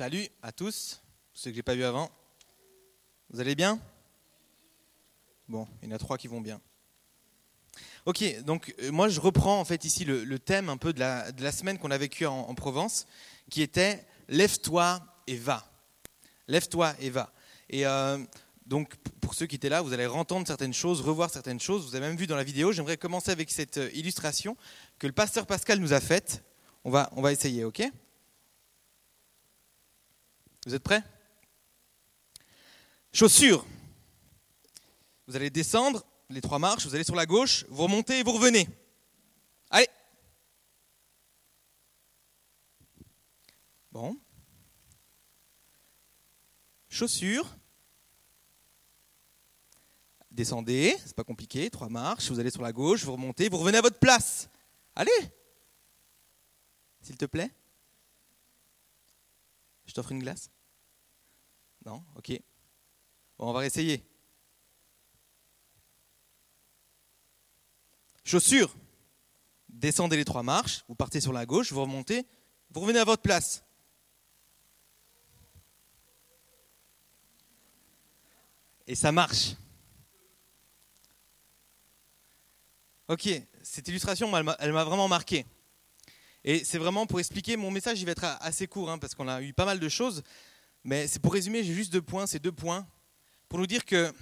Salut à tous, ceux que j'ai pas vu avant. Vous allez bien? Bon, il y en a trois qui vont bien. Ok, donc euh, moi je reprends en fait ici le, thème un peu de la, semaine qu'on a vécue en, en Provence, qui était Lève-toi et va. Lève-toi et va. Et euh, donc pour ceux qui étaient là, vous allez entendre certaines choses, revoir certaines choses. Vous avez même vu dans la vidéo. J'aimerais commencer avec cette euh, illustration que le pasteur Pascal nous a faite. On va, on va essayer, ok? Vous êtes prêts? Chaussures. Vous allez descendre les trois marches, vous allez sur la gauche, vous remontez et vous revenez. Allez. Bon. Chaussures. Descendez, c'est pas compliqué, trois marches, vous allez sur la gauche, vous remontez, vous revenez à votre place. Allez. S'il te plaît. Je t'offre une glace? Non? Ok. On va essayer. Chaussures. Descendez les trois marches, vous partez sur la gauche, vous remontez, vous revenez à votre place. Et ça marche. Ok, cette illustration, elle m'a vraiment marqué. Et c'est vraiment pour expliquer, mon message, il va être assez court, hein, parce qu'on a eu pas mal de choses. Mais c'est pour résumer, j'ai juste deux points, ces deux points, pour nous dire que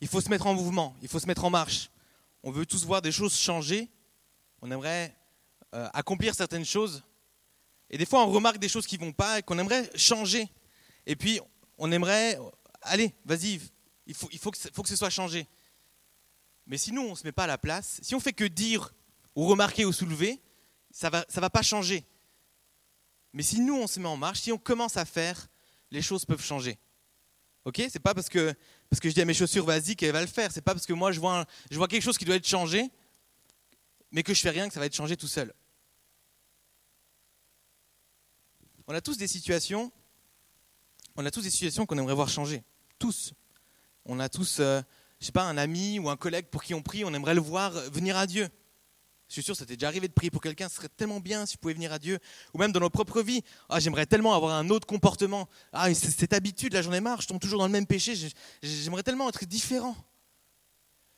il faut se mettre en mouvement, il faut se mettre en marche. On veut tous voir des choses changer, on aimerait euh, accomplir certaines choses. Et des fois, on remarque des choses qui vont pas et qu'on aimerait changer. Et puis, on aimerait, allez, vas-y, il, faut, il faut, que, ce- faut que ce soit changé. Mais si nous, on ne se met pas à la place, si on fait que dire ou remarquer ou soulever, ça ne va, ça va pas changer. Mais si nous, on se met en marche, si on commence à faire, les choses peuvent changer. Ok? C'est pas parce que, parce que je dis à mes chaussures, vas-y, qu'elle va le faire. C'est pas parce que moi, je vois, je vois quelque chose qui doit être changé, mais que je fais rien, que ça va être changé tout seul. On a tous des situations, on a tous des situations qu'on aimerait voir changer. Tous. On a tous, euh, je sais pas, un ami ou un collègue pour qui on prie, on aimerait le voir venir à Dieu. Je suis sûr, t'est déjà arrivé de prier pour quelqu'un, ce serait tellement bien si tu pouvais venir à Dieu. Ou même dans nos propres vies. Ah, j'aimerais tellement avoir un autre comportement. Ah, cette habitude, là, j'en ai marre, je tombe toujours dans le même péché. j'ai- J'aimerais tellement être différent.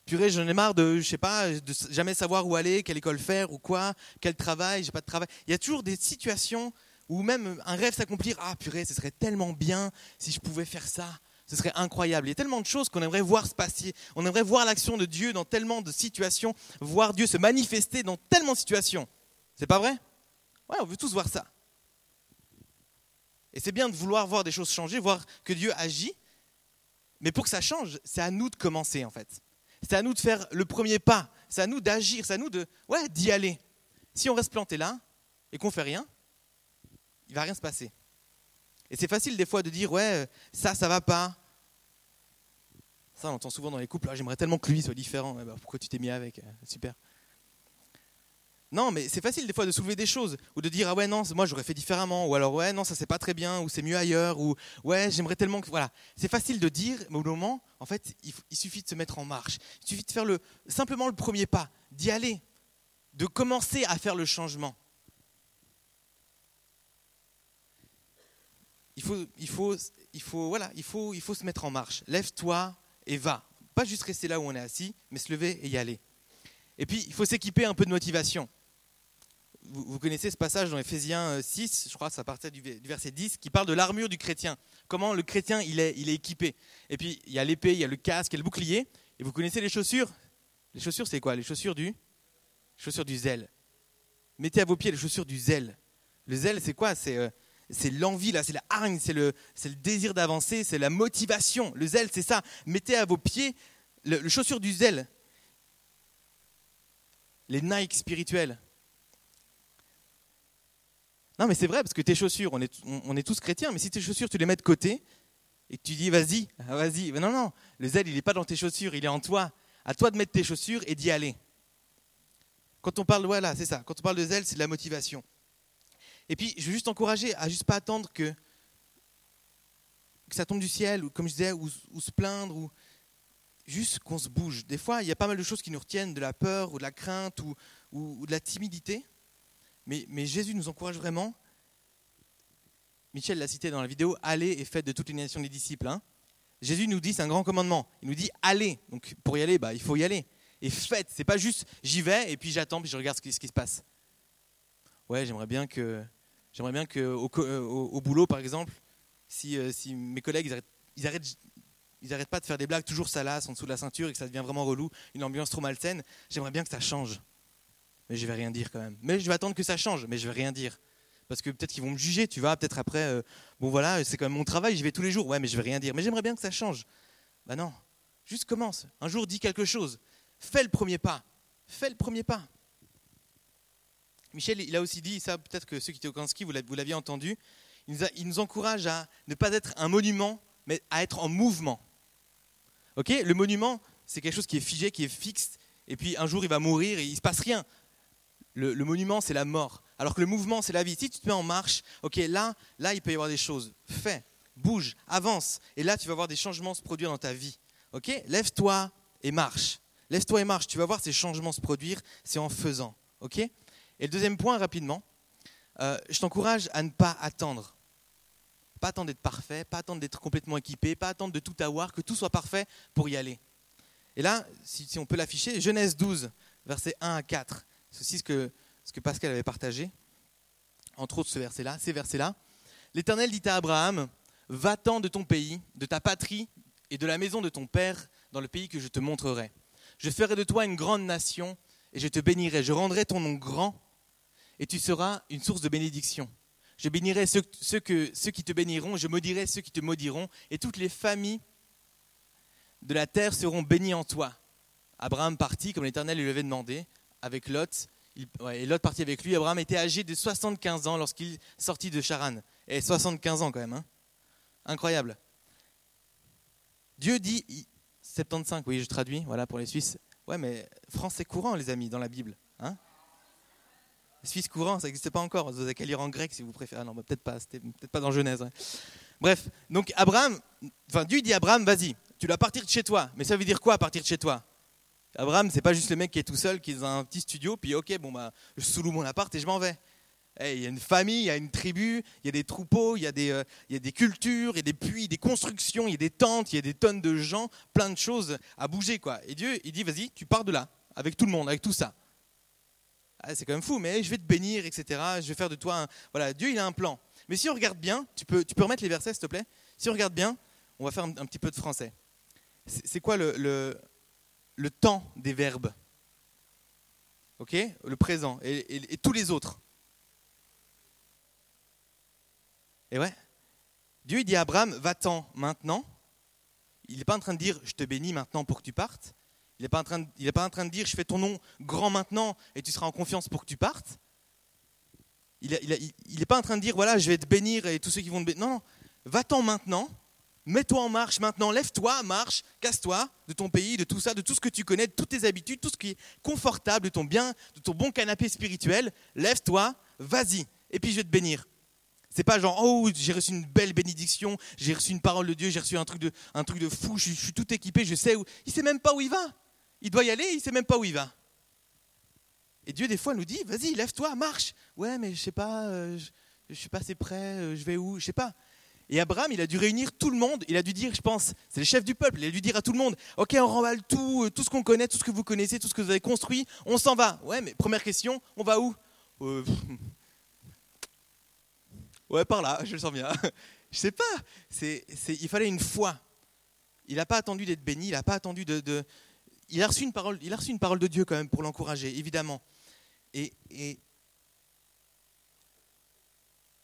Purée, j'en ai marre de, je sais pas, de jamais savoir où aller, quelle école faire ou quoi, quel travail, j'ai pas de travail. Il y a toujours des situations où même un rêve s'accomplir. Ah, purée, ce serait tellement bien si je pouvais faire ça. Ce serait incroyable. Il y a tellement de choses qu'on aimerait voir se passer. On aimerait voir l'action de Dieu dans tellement de situations, voir Dieu se manifester dans tellement de situations. C'est pas vrai? Ouais, on veut tous voir ça. Et c'est bien de vouloir voir des choses changer, voir que Dieu agit. Mais pour que ça change, c'est à nous de commencer en fait. C'est à nous de faire le premier pas. C'est à nous d'agir. C'est à nous de, ouais, d'y aller. Si on reste planté là et qu'on fait rien, il va rien se passer. Et c'est facile des fois de dire ouais, ça, ça va pas. Ça, on entend souvent dans les couples. Ah, J'aimerais tellement que lui soit différent. Ouais, bah, pourquoi tu t'es mis avec Euh, Super. Non, mais c'est facile des fois de soulever des choses ou de dire ah ouais non, moi j'aurais fait différemment ou alors ouais non ça c'est pas très bien ou c'est mieux ailleurs ou ouais j'aimerais tellement que voilà. C'est facile de dire, mais au moment, en fait, il, il suffit de se mettre en marche. Il suffit de faire le simplement le premier pas, d'y aller, de commencer à faire le changement. Il faut, il faut, il faut, voilà, il faut, il faut se mettre en marche. Lève-toi et va. Pas juste rester là où on est assis, mais se lever et y aller. Et puis, il faut s'équiper un peu de motivation. Vous, connaissez ce passage dans Ephésiens euh, 6, je crois ça partait du, du verset 10, qui parle de l'armure du chrétien. Comment le chrétien, il est, il est équipé. Et puis, il y a l'épée, il y a le casque, il y a le bouclier. Et vous connaissez les chaussures? Les chaussures, c'est quoi? Les chaussures du chaussures du zèle. Mettez à vos pieds les chaussures du zèle. Le zèle, c'est quoi? C'est euh, c'est l'envie, là, c'est la hargne, c'est le, c'est le désir d'avancer, c'est la motivation. Le zèle, c'est ça. Mettez à vos pieds le, le chaussure du zèle. Les Nike spirituels. Non, mais c'est vrai, parce que tes chaussures, on est, on, est tous chrétiens, mais si tes chaussures, tu les mets de côté et tu dis, vas-y, vas-y. Non, non, le zèle, il n'est pas dans tes chaussures, il est en toi. À toi de mettre tes chaussures et d'y aller. Quand on parle, voilà, c'est ça. Quand on parle de zèle, c'est de la motivation. Et puis, je veux juste encourager à juste pas attendre que, ça tombe du ciel, ou comme je disais, ou, se plaindre, ou juste qu'on se bouge. Des fois, il y a pas mal de choses qui nous retiennent, de la peur, ou de la crainte, ou, de la timidité. Mais, mais Jésus nous encourage vraiment Michel l'a cité dans la vidéo, allez et faites de toutes les nations des disciples. Hein. Jésus nous dit, c'est un grand commandement. Il nous dit, allez. Donc pour y aller, bah, il faut y aller. Et faites. C'est pas juste j'y vais et puis j'attends puis je regarde ce qui, ce qui se passe. Ouais, j'aimerais bien que, j'aimerais bien que au, au, boulot, par exemple, si, euh, mes collègues ils arrêtent, ils arrêtent, ils arrêtent pas de faire des blagues toujours salaces en dessous de la ceinture et que ça devient vraiment relou, une ambiance trop malsaine, j'aimerais bien que ça change. Mais je vais rien dire quand même. Mais je vais attendre que ça change, mais je vais rien dire parce que peut-être qu'ils vont me juger, tu vois, peut-être après, euh, bon voilà, c'est quand même mon travail, j'y vais tous les jours, ouais, mais je vais rien dire, mais j'aimerais bien que ça change. Ben non, juste commence, un jour dis quelque chose, fais le premier pas, fais le premier pas. Michel, il a aussi dit, ça peut-être que ceux qui étaient au Kanski, vous l'aviez entendu, il nous, encourage à ne pas être un monument, mais à être en mouvement. Ok? Le monument, c'est quelque chose qui est figé, qui est fixe, et puis un jour il va mourir et il ne se passe rien. Le, le monument, c'est la mort. Alors que le mouvement, c'est la vie. Si tu te mets en marche, ok, là, là, il peut y avoir des choses. Fais, bouge, avance. Et là, tu vas voir des changements se produire dans ta vie. Ok? Lève-toi et marche. Lève-toi et marche. Tu vas voir ces changements se produire. C'est en faisant. Ok? Et le deuxième point, rapidement, euh, je t'encourage à ne pas attendre. Pas attendre d'être parfait, pas attendre d'être complètement équipé, pas attendre de tout avoir, que tout soit parfait pour y aller. Et là, si, on peut l'afficher, Genèse 12, versets 1 à 4. C'est ce que ce que Pascal avait partagé, entre autres ce verset-là, ces versets-là. L'Éternel dit à Abraham, va-t'en de ton pays, de ta patrie et de la maison de ton père dans le pays que je te montrerai. Je ferai de toi une grande nation et je te bénirai. Je rendrai ton nom grand et tu seras une source de bénédiction. Je bénirai ceux, qui te béniront, je maudirai ceux qui te maudiront et toutes les familles de la terre seront bénies en toi. Abraham partit comme l'Éternel lui avait demandé avec Lot et l'autre partie avec lui. Abraham était âgé de 75 ans lorsqu'il sortit de Charan. Et 75 ans quand même. Hein. Incroyable. Dieu dit 75, oui, je traduis, voilà pour les Suisses. Ouais, mais français courant, les amis, dans la Bible. Hein? Suisse courant, ça n'existe pas encore. Vous avez qu'à lire en grec si vous préférez. Ah non, bah, peut-être pas, c'était peut-être pas dans Genèse. Bref, donc Abraham, enfin Dieu dit à Abraham, vas-y, tu dois partir de chez toi. Mais ça veut dire quoi partir de chez toi? Abraham, c'est pas juste le mec qui est tout seul, qui est dans un petit studio, puis ok, bon bah, je sous mon appart et je m'en vais. Il y a une famille, il y a une tribu, il y a des troupeaux, il y a des, euh, il y a des cultures, il y a des puits, des constructions, il y a des tentes, il y a des tonnes de gens, plein de choses à bouger. quoi. Et Dieu, il dit, vas-y, tu pars de là, avec tout le monde, avec tout ça. Ah, c'est quand même fou, mais je vais te bénir, etc. Je vais faire de toi un... Voilà, Dieu, il a un plan. Mais si on regarde bien, tu peux, tu peux remettre les versets, s'il te plaît? Si on regarde bien, on va faire un, petit peu de français. C'est quoi le, le temps des verbes? Ok? Le présent et, tous les autres. Et ouais. Dieu dit à Abraham, va-t'en maintenant. Il n'est pas en train de dire, je te bénis maintenant pour que tu partes. Il n'est pas, en train de, pas en train de dire, je fais ton nom grand maintenant et tu seras en confiance pour que tu partes. Il n'est pas en train de dire, voilà, je vais te bénir et tous ceux qui vont te bénir. Non. Va-t'en maintenant Mets-toi en marche maintenant, lève-toi, marche, casse-toi de ton pays, de tout ça, de tout ce que tu connais, de toutes tes habitudes, tout ce qui est confortable, de ton bien, de ton bon canapé spirituel. Lève-toi, vas-y, et puis je vais te bénir. C'est pas genre, oh, j'ai reçu une belle bénédiction, j'ai reçu une parole de Dieu, j'ai reçu un truc de, un de fou, je, suis tout équipé, je sais où. Il sait même pas où il va. Il doit y aller, il sait même pas où il va. Et Dieu, des fois, nous dit, vas-y, lève-toi, marche. Ouais, mais je sais pas, euh, je, je suis pas assez prêt, euh, je vais où, je sais pas. Et Abraham, il a dû réunir tout le monde. Il a dû dire, je pense, c'est le chef du peuple. Il a dû dire à tout le monde Ok, on remballe tout, euh, tout ce qu'on connaît, tout ce que vous connaissez, tout ce que vous avez construit. On s'en va. Ouais, mais première question on va où? Ouais, par là, je le sens bien. je sais pas. C'est, il fallait une foi. Il n'a pas attendu d'être béni. Il n'a pas attendu de, Il, a reçu une parole, il a reçu une parole de Dieu quand même pour l'encourager, évidemment. Et, et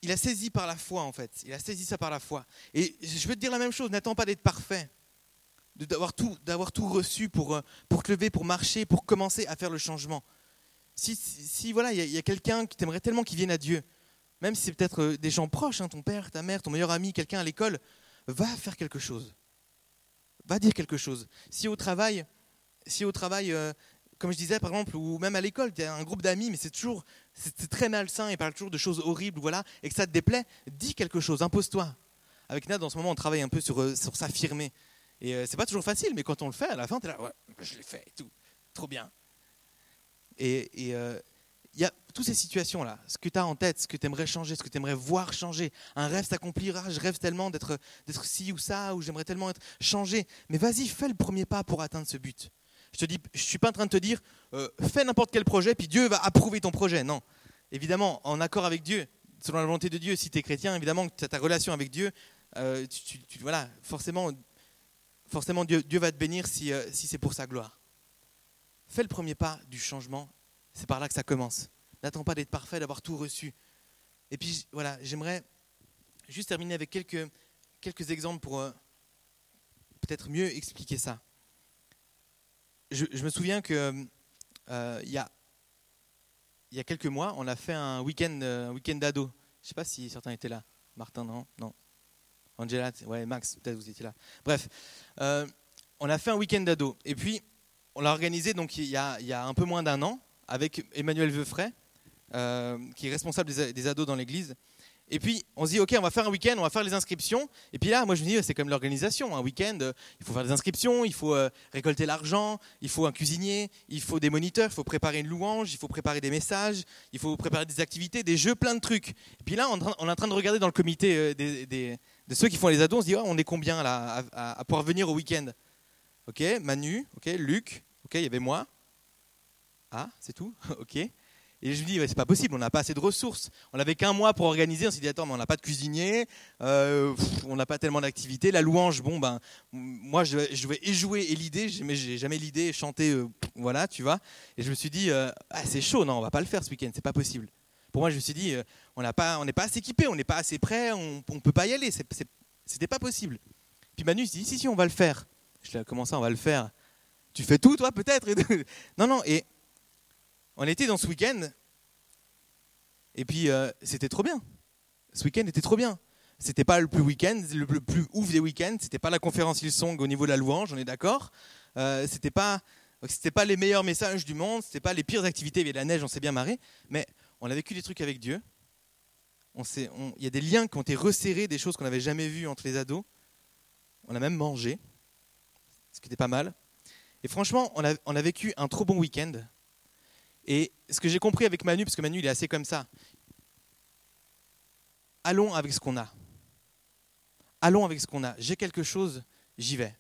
il a saisi par la foi, en fait. Il a saisi ça par la foi. Et je veux te dire la même chose, n'attends pas d'être parfait, d'avoir tout, d'avoir tout reçu pour, euh, pour te lever, pour marcher, pour commencer à faire le changement. Si, si, voilà, il y a, quelqu'un qui t'aimerait tellement qu'il vienne à Dieu, même si c'est peut-être euh, des gens proches, hein, ton père, ta mère, ton meilleur ami, quelqu'un à l'école, va faire quelque chose. Va dire quelque chose. Si au travail, si au travail, euh, comme je disais par exemple, ou même à l'école, tu as un groupe d'amis, mais c'est toujours c'est très malsain et parle toujours de choses horribles, voilà, et que ça te déplaît, dis quelque chose, impose-toi. Avec Nad, en ce moment, on travaille un peu sur, euh, s'affirmer. Et euh, c'est pas toujours facile, mais quand on le fait, à la fin, tu es là, ouais, je l'ai fait et tout, trop bien. Et il y a toutes ces situations-là, ce que tu as en tête, ce que tu aimerais changer, ce que tu aimerais voir changer. Un rêve s'accomplira, je rêve tellement d'être ci ou ça, ou j'aimerais tellement être changé. Mais vas-y, fais le premier pas pour atteindre ce but. Je ne suis pas en train de te dire, euh, fais n'importe quel projet, puis Dieu va approuver ton projet. Non. Évidemment, en accord avec Dieu, selon la volonté de Dieu, si tu es chrétien, évidemment que tu as ta relation avec Dieu, euh, voilà, forcément, forcément Dieu, Dieu va te bénir si, euh, si c'est pour sa gloire. Fais le premier pas du changement, c'est par là que ça commence. N'attends pas d'être parfait, d'avoir tout reçu. Et puis voilà, j'aimerais juste terminer avec quelques, quelques exemples pour peut-être mieux expliquer ça je, me souviens que euh, il, y a, y a quelques mois, on a fait un week-end euh, week d'ado. Je ne sais pas si certains étaient là. Martin, non Non. Angela, ouais, Max, peut-être vous étiez là. Bref, euh, on a fait un week-end d'ado. Et puis, on l'a organisé donc, il, y a, il y a un peu moins d'un an avec Emmanuel Veufray, qui est responsable des, des ados dans l'église. Et puis, on se dit, OK, on va faire un week-end, on va faire les inscriptions. Et puis là, moi, je me dis, c'est comme l'organisation. Un week-end, euh, il faut faire des inscriptions, il faut euh, récolter l'argent, il faut un cuisinier, il faut des moniteurs, il faut préparer une louange, il faut préparer des messages, il faut préparer des activités, des jeux, plein de trucs. Et puis là, on est en train de regarder dans le comité euh, de ceux qui font les ados, on se dit, oh, on est combien là à, pouvoir venir au week-end? OK, Manu, OK, Luc, OK, il y avait moi. Ah, c'est tout OK. Et je me dis, c'est pas possible, on n'a pas assez de ressources. On n'avait qu'un mois pour organiser. On s'est dit, attends, mais on n'a pas de cuisinier, euh, on n'a pas tellement d'activités. La louange, bon, ben, moi, je, je vais jouer et l'idée, mais j'ai jamais l'idée, chanter, euh, voilà, tu vois. Et je me suis dit, euh, ah, c'est chaud, non, on va pas le faire ce week-end, c'est pas possible. Pour moi, je me suis dit, on n'est pas, pas assez équipé, on n'est pas assez prêt, on ne peut pas y aller, c'était pas possible. Puis Manu s'est dit, si, si, on va le faire. Je lui ai comment ça, on va le faire? Tu fais tout, toi, peut-être? Non, non, et on était dans ce week-end, et puis euh, c'était trop bien. Ce week-end était trop bien. C'était pas le plus week-end, le plus ouf des week-ends. C'était pas la conférence Hillsong au niveau de la louange, on est d'accord. Euh, c'était pas, c'était pas les meilleurs messages du monde. C'était pas les pires activités. Il y avait de la neige, on s'est bien marré. Mais on a vécu des trucs avec Dieu. On il y a des liens qui ont été resserrés, des choses qu'on n'avait jamais vues entre les ados. On a même mangé, ce qui était pas mal. Et franchement, on a, on a vécu un trop bon week-end. Et ce que j'ai compris avec Manu, parce que Manu il est assez comme ça, allons avec ce qu'on a. Allons avec ce qu'on a. J'ai quelque chose, j'y vais.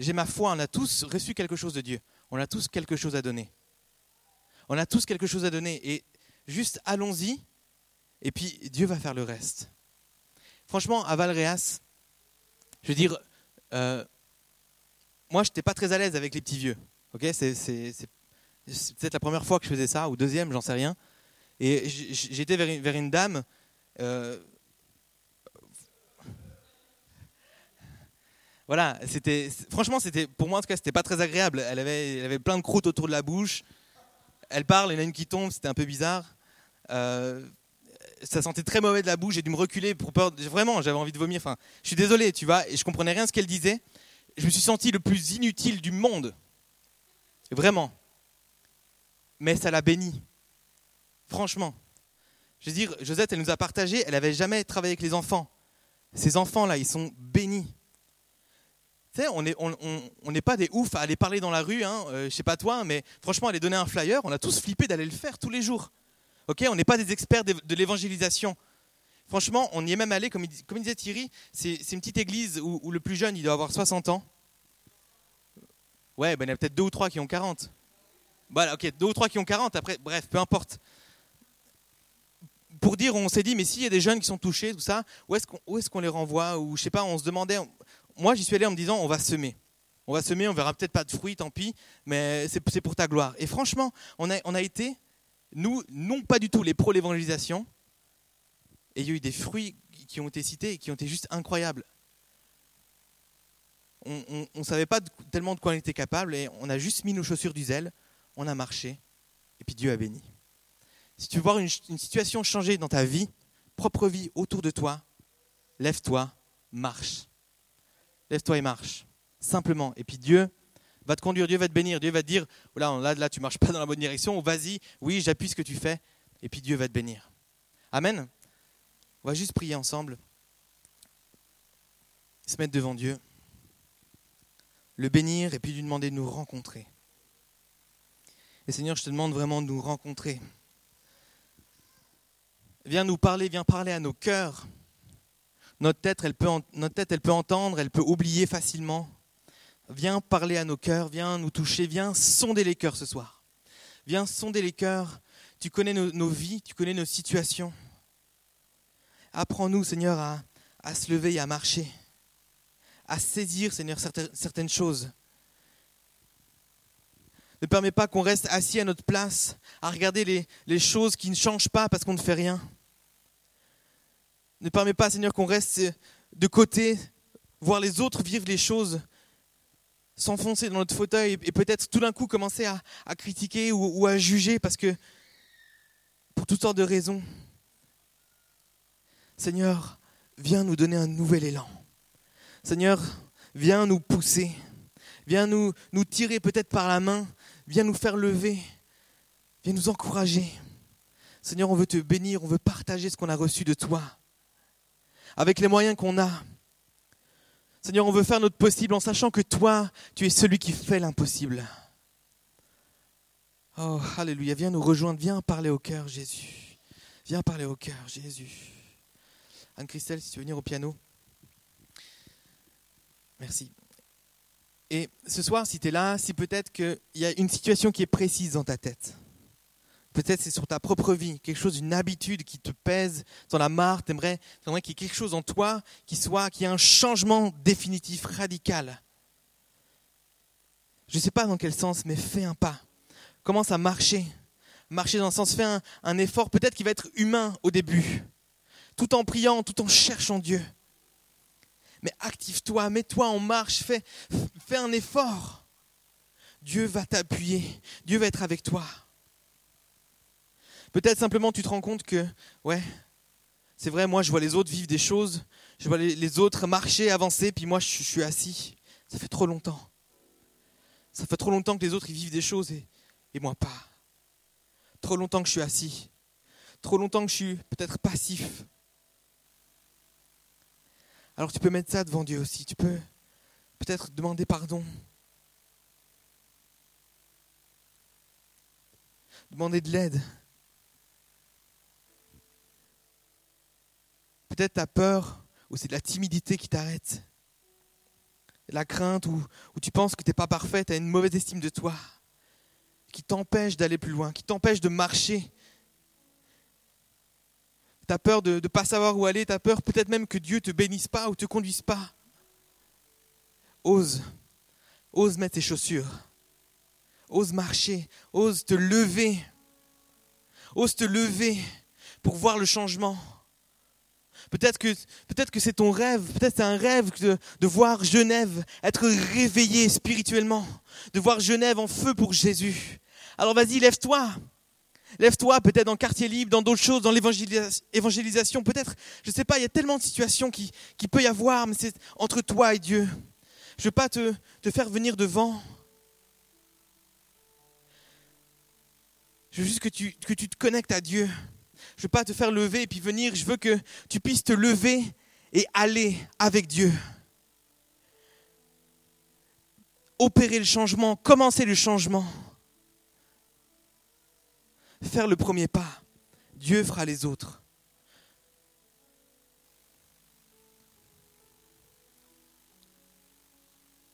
J'ai ma foi, on a tous reçu quelque chose de Dieu. On a tous quelque chose à donner. On a tous quelque chose à donner. Et juste allons-y, et puis Dieu va faire le reste. Franchement, à Valréas, je veux dire, euh, moi, je n'étais pas très à l'aise avec les petits vieux. Ok, c'est c'est peut-être la première fois que je faisais ça, ou deuxième, j'en sais rien. Et j'étais vers, une dame. Euh, voilà, c'était franchement, c'était pour moi en tout cas, c'était pas très agréable. Elle avait, plein de croûtes autour de la bouche. Elle parle, il y en a une qui tombe, c'était un peu bizarre. Euh, ça sentait très mauvais de la bouche. J'ai dû me reculer pour peur. Vraiment, j'avais envie de vomir. Enfin, je suis désolé, tu vois, et je comprenais rien ce qu'elle disait. Je me suis senti le plus inutile du monde. Vraiment mais ça l'a béni. Franchement. Je veux dire, Josette, elle nous a partagé, elle n'avait jamais travaillé avec les enfants. Ces enfants-là, ils sont bénis. Tu sais, on n'est pas des oufs à aller parler dans la rue, hein, euh, je sais pas toi, mais franchement, aller donner un flyer, on a tous flippé d'aller le faire tous les jours. Ok, on n'est pas des experts de, l'évangélisation. Franchement, on y est même allé, comme, disait Thierry, c'est une petite église où, où, le plus jeune, il doit avoir 60 ans. Ouais, ben, il y en a peut-être deux ou trois qui ont 40. Voilà, ok, deux ou trois qui ont 40, après, bref, peu importe. Pour dire, on s'est dit, mais s'il y a des jeunes qui sont touchés, tout ça, où est-ce qu'on les renvoie Ou je sais pas, on se demandait. Moi, j'y suis allé en me disant, on va semer. On va semer, on verra peut-être pas de fruits, tant pis, mais c'est pour ta gloire. Et franchement, on a, on a été, nous, non pas du tout les pros l'évangélisation, et il y a eu des fruits qui ont été cités et qui ont été juste incroyables. On ne savait pas tellement de quoi on était capable et on a juste mis nos chaussures du zèle, on a marché, et puis Dieu a béni. Si tu veux voir une, situation changer dans ta vie, propre vie autour de toi, lève-toi, marche. Lève-toi et marche, simplement. Et puis Dieu va te conduire, Dieu va te bénir, Dieu va te dire, oh là, là, là tu marches pas dans la bonne direction, vas-y, oui, j'appuie ce que tu fais, et puis Dieu va te bénir. Amen. On va juste prier ensemble, se mettre devant Dieu, le bénir et puis lui demander de nous rencontrer. Et Seigneur, je te demande vraiment de nous rencontrer. Viens nous parler, viens parler à nos cœurs. Notre tête, elle peut, entendre, elle peut oublier facilement. Viens parler à nos cœurs, viens nous toucher, viens sonder les cœurs ce soir. Viens sonder les cœurs. Tu connais nos, vies, tu connais nos situations. Apprends-nous, Seigneur, à, se lever et à marcher, à saisir, Seigneur, certaines choses. Ne permets pas qu'on reste assis à notre place, à regarder les, choses qui ne changent pas parce qu'on ne fait rien. Ne permets pas, Seigneur, qu'on reste de côté, voir les autres vivre les choses s'enfoncer dans notre fauteuil et peut-être tout d'un coup commencer à, critiquer ou, à juger parce que, pour toutes sortes de raisons, Seigneur, viens nous donner un nouvel élan. Seigneur, viens nous pousser, viens nous tirer peut-être par la main, viens nous faire lever, viens nous encourager. Seigneur, on veut te bénir, on veut partager ce qu'on a reçu de toi, avec les moyens qu'on a. Seigneur, on veut faire notre possible en sachant que toi, tu es celui qui fait l'impossible. Oh, alléluia, viens nous rejoindre, viens parler au cœur, Jésus. Viens parler au cœur, Jésus. Anne-Christelle, si tu veux venir au piano. Merci. Et ce soir, si tu es là, si peut-être qu'il y a une situation qui est précise dans ta tête, Peut-être c'est sur ta propre vie, quelque chose, une habitude qui te pèse, dans la marre, tu aimerais qu'il y ait quelque chose en toi qui soit, qui ait un changement définitif, radical. Je ne sais pas dans quel sens, mais fais un pas. Commence à marcher. Marcher dans le sens, fais un, un effort, peut-être qui va être humain au début, tout en priant, tout en cherchant Dieu. Mais active-toi, mets-toi en marche, fais, un effort. Dieu va t'appuyer, Dieu va être avec toi. Peut-être simplement tu te rends compte que, ouais, c'est vrai, moi je vois les autres vivre des choses, je vois les, autres marcher, avancer, puis moi je, suis assis. Ça fait trop longtemps. Ça fait trop longtemps que les autres vivent des choses et moi pas. Trop longtemps que je suis assis. Trop longtemps que je suis peut-être passif. Alors tu peux mettre ça devant Dieu aussi. Tu peux peut-être demander pardon. Demander de l'aide. Peut-être tu as peur ou c'est de la timidité qui t'arrête. La crainte ou, tu penses que tu n'es pas parfait, tu as une mauvaise estime de toi, qui t'empêche d'aller plus loin, qui t'empêche de marcher. Tu peur de ne pas savoir où aller, tu as peur peut-être même que Dieu ne te bénisse pas ou te conduise pas. Ose, ose mettre tes chaussures, ose marcher, ose te lever, ose te lever pour voir le changement. Peut-être que, peut que c'est ton rêve, peut-être c'est un rêve de, de, voir Genève être réveillée spirituellement, de voir Genève en feu pour Jésus. Alors vas-y, lève-toi. Lève-toi, peut-être dans quartier libre, dans d'autres choses, dans l'évangélisation, peut-être, je ne sais pas, il y a tellement de situations qui, qui peut y avoir, mais c'est entre toi et Dieu. Je ne veux pas te, te faire venir devant. Je veux juste que tu, que tu te connectes à Dieu. Je ne veux pas te faire lever et puis venir. Je veux que tu puisses te lever et aller avec Dieu. Opérer le changement, commencer le changement. Faire le premier pas. Dieu fera les autres.